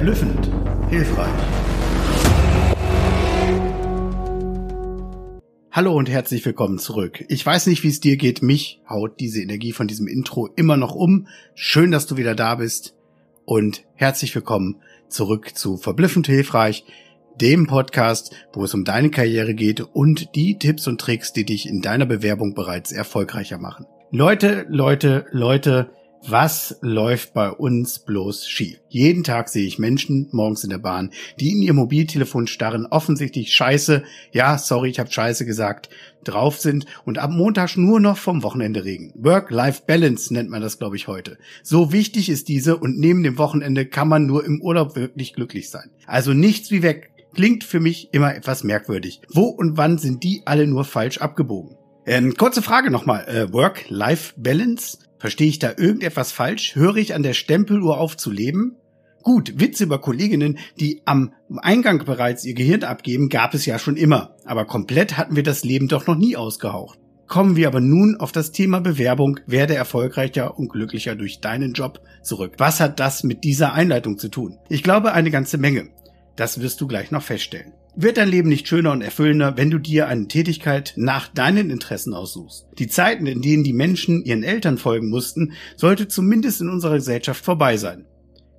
Verblüffend. Hilfreich. Hallo und herzlich willkommen zurück. Ich weiß nicht, wie es dir geht. Mich haut diese Energie von diesem Intro immer noch um. Schön, dass du wieder da bist. Und herzlich willkommen zurück zu Verblüffend Hilfreich, dem Podcast, wo es um deine Karriere geht und die Tipps und Tricks, die dich in deiner Bewerbung bereits erfolgreicher machen. Leute, Leute, Leute, was läuft bei uns bloß schief? Jeden Tag sehe ich Menschen morgens in der Bahn, die in ihr Mobiltelefon starren, offensichtlich scheiße, ja, sorry, ich habe scheiße gesagt, drauf sind und ab Montag nur noch vom Wochenende regen. Work-Life-Balance nennt man das, glaube ich, heute. So wichtig ist diese und neben dem Wochenende kann man nur im Urlaub wirklich glücklich sein. Also nichts wie weg. Klingt für mich immer etwas merkwürdig. Wo und wann sind die alle nur falsch abgebogen? Ähm, kurze Frage nochmal. Äh, Work-Life-Balance? Verstehe ich da irgendetwas falsch? Höre ich an der Stempeluhr auf zu leben? Gut, Witze über Kolleginnen, die am Eingang bereits ihr Gehirn abgeben, gab es ja schon immer. Aber komplett hatten wir das Leben doch noch nie ausgehaucht. Kommen wir aber nun auf das Thema Bewerbung, werde erfolgreicher und glücklicher durch deinen Job zurück. Was hat das mit dieser Einleitung zu tun? Ich glaube eine ganze Menge. Das wirst du gleich noch feststellen. Wird dein Leben nicht schöner und erfüllender, wenn du dir eine Tätigkeit nach deinen Interessen aussuchst? Die Zeiten, in denen die Menschen ihren Eltern folgen mussten, sollte zumindest in unserer Gesellschaft vorbei sein.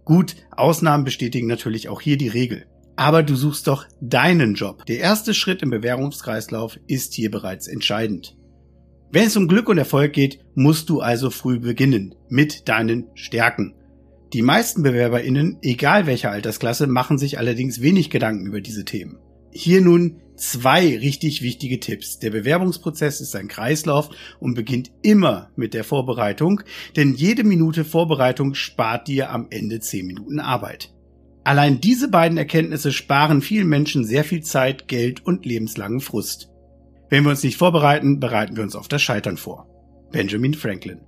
Gut, Ausnahmen bestätigen natürlich auch hier die Regel. Aber du suchst doch deinen Job. Der erste Schritt im Bewerbungskreislauf ist hier bereits entscheidend. Wenn es um Glück und Erfolg geht, musst du also früh beginnen mit deinen Stärken. Die meisten BewerberInnen, egal welcher Altersklasse, machen sich allerdings wenig Gedanken über diese Themen. Hier nun zwei richtig wichtige Tipps. Der Bewerbungsprozess ist ein Kreislauf und beginnt immer mit der Vorbereitung, denn jede Minute Vorbereitung spart dir am Ende zehn Minuten Arbeit. Allein diese beiden Erkenntnisse sparen vielen Menschen sehr viel Zeit, Geld und lebenslangen Frust. Wenn wir uns nicht vorbereiten, bereiten wir uns auf das Scheitern vor. Benjamin Franklin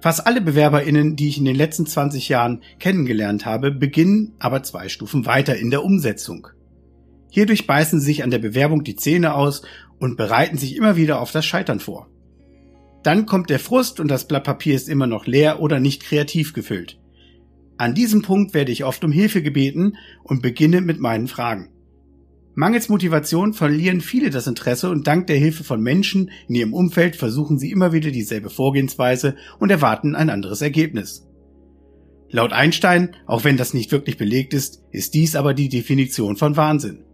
Fast alle BewerberInnen, die ich in den letzten 20 Jahren kennengelernt habe, beginnen aber zwei Stufen weiter in der Umsetzung. Hierdurch beißen sie sich an der Bewerbung die Zähne aus und bereiten sich immer wieder auf das Scheitern vor. Dann kommt der Frust und das Blatt Papier ist immer noch leer oder nicht kreativ gefüllt. An diesem Punkt werde ich oft um Hilfe gebeten und beginne mit meinen Fragen. Mangels Motivation verlieren viele das Interesse und dank der Hilfe von Menschen in ihrem Umfeld versuchen sie immer wieder dieselbe Vorgehensweise und erwarten ein anderes Ergebnis. Laut Einstein, auch wenn das nicht wirklich belegt ist, ist dies aber die Definition von Wahnsinn.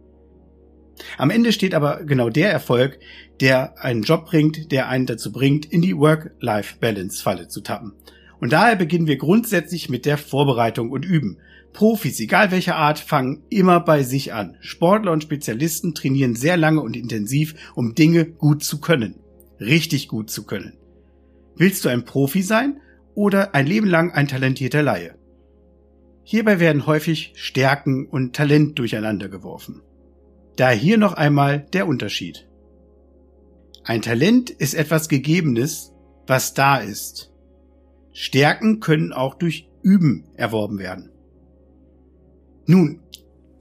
Am Ende steht aber genau der Erfolg, der einen Job bringt, der einen dazu bringt, in die Work-Life-Balance-Falle zu tappen. Und daher beginnen wir grundsätzlich mit der Vorbereitung und Üben, Profis, egal welcher Art, fangen immer bei sich an. Sportler und Spezialisten trainieren sehr lange und intensiv, um Dinge gut zu können. Richtig gut zu können. Willst du ein Profi sein oder ein Leben lang ein talentierter Laie? Hierbei werden häufig Stärken und Talent durcheinander geworfen. Daher hier noch einmal der Unterschied. Ein Talent ist etwas Gegebenes, was da ist. Stärken können auch durch Üben erworben werden. Nun,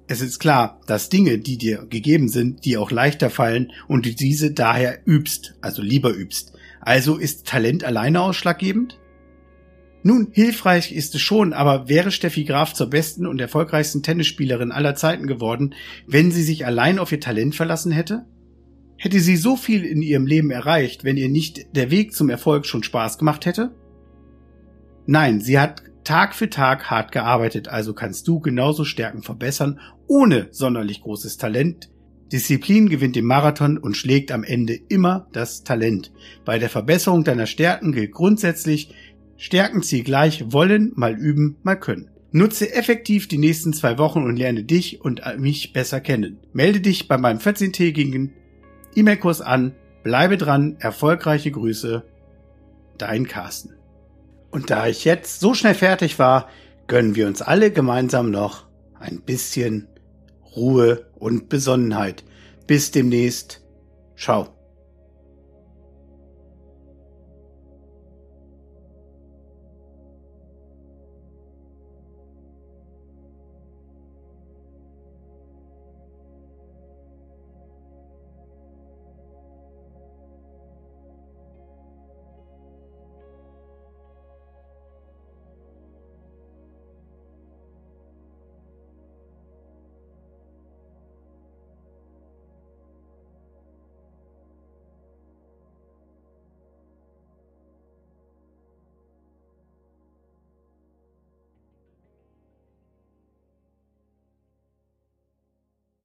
es ist klar, dass Dinge, die dir gegeben sind, dir auch leichter fallen und du diese daher übst, also lieber übst. Also ist Talent alleine ausschlaggebend? Nun, hilfreich ist es schon, aber wäre Steffi Graf zur besten und erfolgreichsten Tennisspielerin aller Zeiten geworden, wenn sie sich allein auf ihr Talent verlassen hätte? Hätte sie so viel in ihrem Leben erreicht, wenn ihr nicht der Weg zum Erfolg schon Spaß gemacht hätte? Nein, sie hat Tag für Tag hart gearbeitet, also kannst du genauso Stärken verbessern, ohne sonderlich großes Talent. Disziplin gewinnt den Marathon und schlägt am Ende immer das Talent. Bei der Verbesserung deiner Stärken gilt grundsätzlich, Stärken zieh gleich wollen, mal üben, mal können. Nutze effektiv die nächsten zwei Wochen und lerne dich und mich besser kennen. Melde dich bei meinem 14-tägigen E-Mail-Kurs an. Bleibe dran. Erfolgreiche Grüße. Dein Carsten. Und da ich jetzt so schnell fertig war, gönnen wir uns alle gemeinsam noch ein bisschen Ruhe und Besonnenheit. Bis demnächst. Ciao.